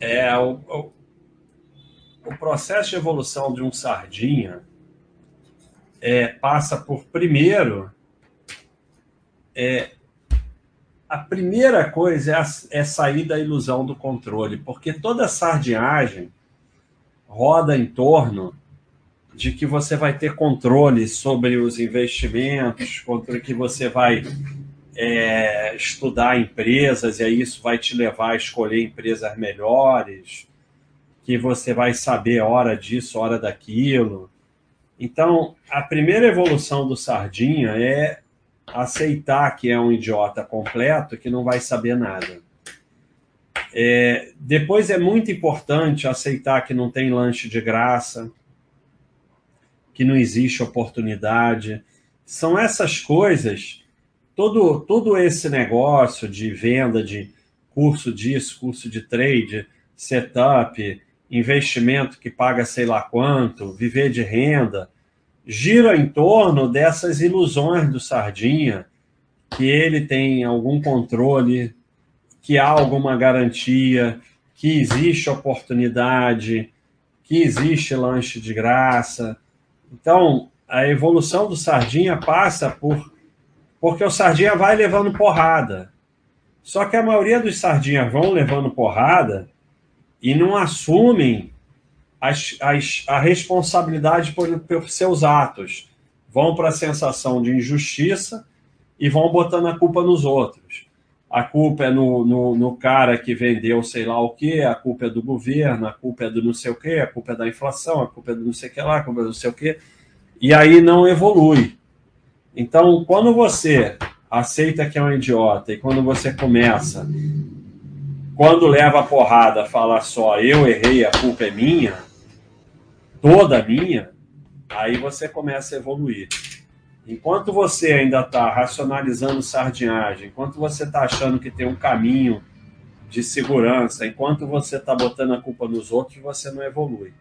É, o, o, o processo de evolução de um sardinha é, passa por, primeiro, é, a primeira coisa é, é sair da ilusão do controle, porque toda sardinhagem roda em torno de que você vai ter controle sobre os investimentos, contra que você vai é, estudar empresas e aí isso vai te levar a escolher empresas melhores, que você vai saber hora disso, hora daquilo. Então, a primeira evolução do Sardinha é aceitar que é um idiota completo que não vai saber nada. É, depois é muito importante aceitar que não tem lanche de graça, que não existe oportunidade. São essas coisas, todo, todo esse negócio de venda de curso disso, curso de trade, setup, investimento que paga sei lá quanto, viver de renda, gira em torno dessas ilusões do Sardinha, que ele tem algum controle, que há alguma garantia, que existe oportunidade, que existe lanche de graça. Então, a evolução do Sardinha passa por porque o Sardinha vai levando porrada. Só que a maioria dos Sardinhas vão levando porrada e não assumem as, as, a responsabilidade por, por seus atos. Vão para a sensação de injustiça e vão botando a culpa nos outros. A culpa é no, no, no, cara que vendeu sei lá o que, a culpa é do governo, a culpa é do não sei o que, a culpa é da inflação, a culpa é do não sei o que lá, a culpa é do não sei o que. E aí não evolui. Então, quando você aceita que é um idiota e quando você começa quando leva a porrada, fala só, eu errei, a culpa é minha, toda minha, aí você começa a evoluir. Enquanto você ainda está racionalizando sardinhagem, enquanto você está achando que tem um caminho de segurança, enquanto você está botando a culpa nos outros, você não evolui.